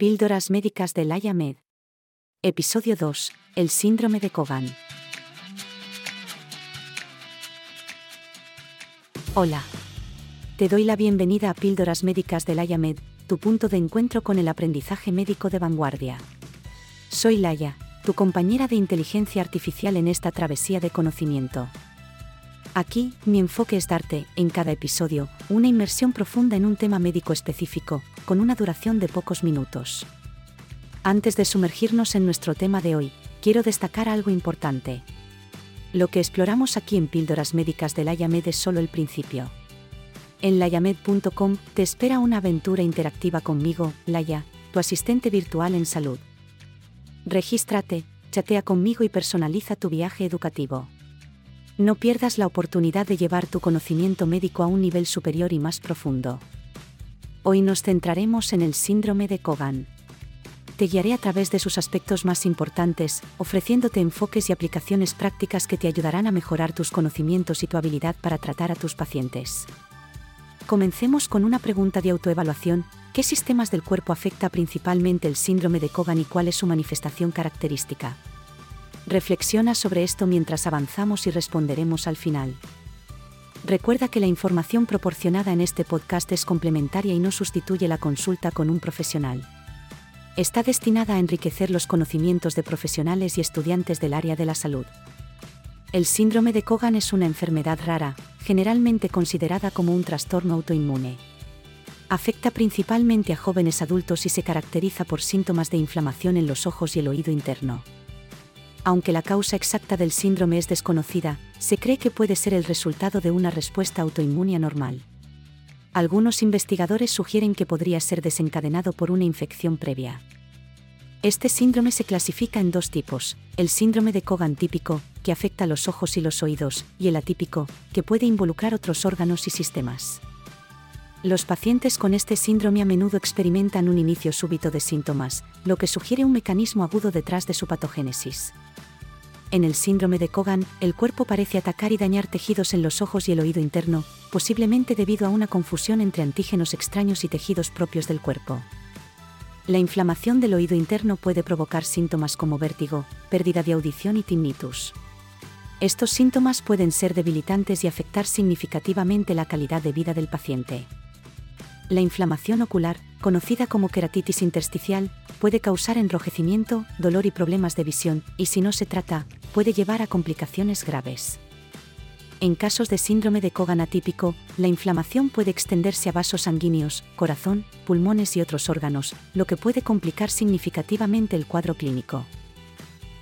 Píldoras médicas de Laia Med. Episodio 2. El síndrome de Kogan. Hola. Te doy la bienvenida a Píldoras médicas de Laia Med, tu punto de encuentro con el aprendizaje médico de vanguardia. Soy Laia, tu compañera de inteligencia artificial en esta travesía de conocimiento. Aquí, mi enfoque es darte, en cada episodio, una inmersión profunda en un tema médico específico, con una duración de pocos minutos. Antes de sumergirnos en nuestro tema de hoy, quiero destacar algo importante. Lo que exploramos aquí en Píldoras Médicas de Layamed es solo el principio. En layamed.com te espera una aventura interactiva conmigo, Laya, tu asistente virtual en salud. Regístrate, chatea conmigo y personaliza tu viaje educativo. No pierdas la oportunidad de llevar tu conocimiento médico a un nivel superior y más profundo. Hoy nos centraremos en el síndrome de Kogan. Te guiaré a través de sus aspectos más importantes, ofreciéndote enfoques y aplicaciones prácticas que te ayudarán a mejorar tus conocimientos y tu habilidad para tratar a tus pacientes. Comencemos con una pregunta de autoevaluación. ¿Qué sistemas del cuerpo afecta principalmente el síndrome de Kogan y cuál es su manifestación característica? Reflexiona sobre esto mientras avanzamos y responderemos al final. Recuerda que la información proporcionada en este podcast es complementaria y no sustituye la consulta con un profesional. Está destinada a enriquecer los conocimientos de profesionales y estudiantes del área de la salud. El síndrome de Kogan es una enfermedad rara, generalmente considerada como un trastorno autoinmune. Afecta principalmente a jóvenes adultos y se caracteriza por síntomas de inflamación en los ojos y el oído interno. Aunque la causa exacta del síndrome es desconocida, se cree que puede ser el resultado de una respuesta autoinmune normal. Algunos investigadores sugieren que podría ser desencadenado por una infección previa. Este síndrome se clasifica en dos tipos, el síndrome de Kogan típico, que afecta los ojos y los oídos, y el atípico, que puede involucrar otros órganos y sistemas. Los pacientes con este síndrome a menudo experimentan un inicio súbito de síntomas, lo que sugiere un mecanismo agudo detrás de su patogénesis. En el síndrome de Kogan, el cuerpo parece atacar y dañar tejidos en los ojos y el oído interno, posiblemente debido a una confusión entre antígenos extraños y tejidos propios del cuerpo. La inflamación del oído interno puede provocar síntomas como vértigo, pérdida de audición y tinnitus. Estos síntomas pueden ser debilitantes y afectar significativamente la calidad de vida del paciente. La inflamación ocular, conocida como queratitis intersticial, puede causar enrojecimiento, dolor y problemas de visión, y si no se trata, puede llevar a complicaciones graves. En casos de síndrome de Kogan atípico, la inflamación puede extenderse a vasos sanguíneos, corazón, pulmones y otros órganos, lo que puede complicar significativamente el cuadro clínico.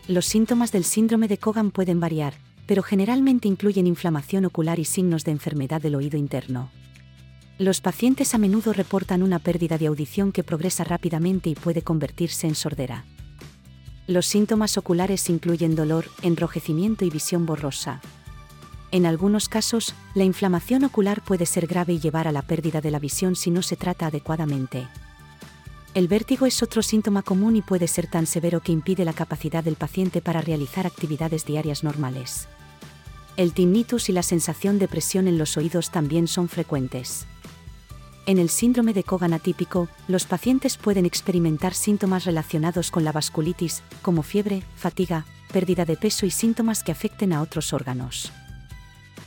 Los síntomas del síndrome de Kogan pueden variar, pero generalmente incluyen inflamación ocular y signos de enfermedad del oído interno. Los pacientes a menudo reportan una pérdida de audición que progresa rápidamente y puede convertirse en sordera. Los síntomas oculares incluyen dolor, enrojecimiento y visión borrosa. En algunos casos, la inflamación ocular puede ser grave y llevar a la pérdida de la visión si no se trata adecuadamente. El vértigo es otro síntoma común y puede ser tan severo que impide la capacidad del paciente para realizar actividades diarias normales. El tinnitus y la sensación de presión en los oídos también son frecuentes. En el síndrome de Kogan atípico, los pacientes pueden experimentar síntomas relacionados con la vasculitis, como fiebre, fatiga, pérdida de peso y síntomas que afecten a otros órganos.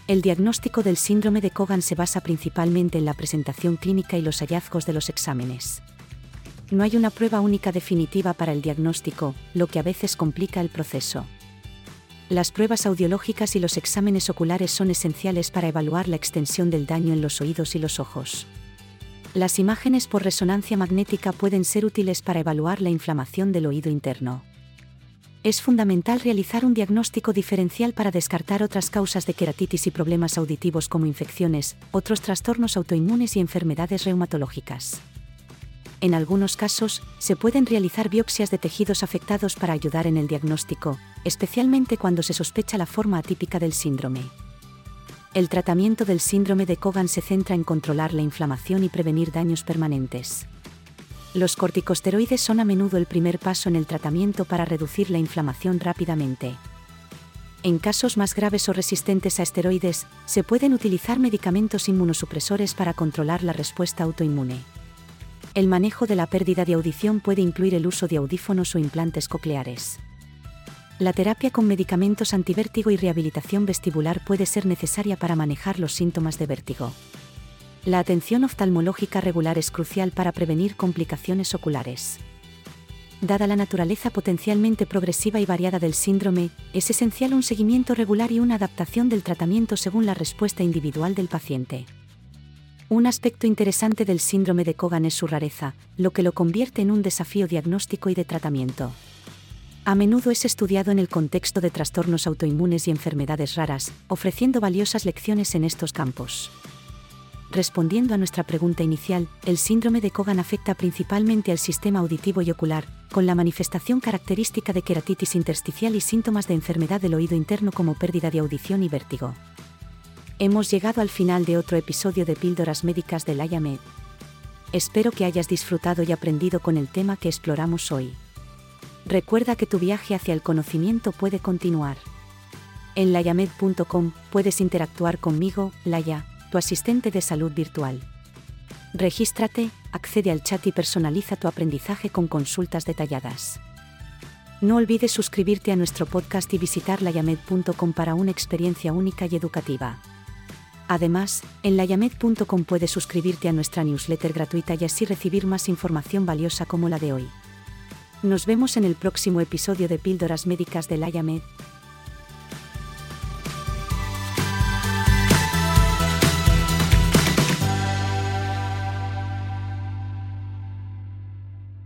El diagnóstico del síndrome de Kogan se basa principalmente en la presentación clínica y los hallazgos de los exámenes. No hay una prueba única definitiva para el diagnóstico, lo que a veces complica el proceso. Las pruebas audiológicas y los exámenes oculares son esenciales para evaluar la extensión del daño en los oídos y los ojos. Las imágenes por resonancia magnética pueden ser útiles para evaluar la inflamación del oído interno. Es fundamental realizar un diagnóstico diferencial para descartar otras causas de queratitis y problemas auditivos como infecciones, otros trastornos autoinmunes y enfermedades reumatológicas. En algunos casos, se pueden realizar biopsias de tejidos afectados para ayudar en el diagnóstico, especialmente cuando se sospecha la forma atípica del síndrome. El tratamiento del síndrome de Kogan se centra en controlar la inflamación y prevenir daños permanentes. Los corticosteroides son a menudo el primer paso en el tratamiento para reducir la inflamación rápidamente. En casos más graves o resistentes a esteroides, se pueden utilizar medicamentos inmunosupresores para controlar la respuesta autoinmune. El manejo de la pérdida de audición puede incluir el uso de audífonos o implantes cocleares. La terapia con medicamentos antivértigo y rehabilitación vestibular puede ser necesaria para manejar los síntomas de vértigo. La atención oftalmológica regular es crucial para prevenir complicaciones oculares. Dada la naturaleza potencialmente progresiva y variada del síndrome, es esencial un seguimiento regular y una adaptación del tratamiento según la respuesta individual del paciente. Un aspecto interesante del síndrome de Cogan es su rareza, lo que lo convierte en un desafío diagnóstico y de tratamiento. A menudo es estudiado en el contexto de trastornos autoinmunes y enfermedades raras, ofreciendo valiosas lecciones en estos campos. Respondiendo a nuestra pregunta inicial, el síndrome de Cogan afecta principalmente al sistema auditivo y ocular, con la manifestación característica de queratitis intersticial y síntomas de enfermedad del oído interno como pérdida de audición y vértigo. Hemos llegado al final de otro episodio de Píldoras Médicas del IAMED. Espero que hayas disfrutado y aprendido con el tema que exploramos hoy. Recuerda que tu viaje hacia el conocimiento puede continuar. En layamed.com puedes interactuar conmigo, Laya, tu asistente de salud virtual. Regístrate, accede al chat y personaliza tu aprendizaje con consultas detalladas. No olvides suscribirte a nuestro podcast y visitar layamed.com para una experiencia única y educativa. Además, en layamed.com puedes suscribirte a nuestra newsletter gratuita y así recibir más información valiosa como la de hoy. Nos vemos en el próximo episodio de Píldoras Médicas de Layamed.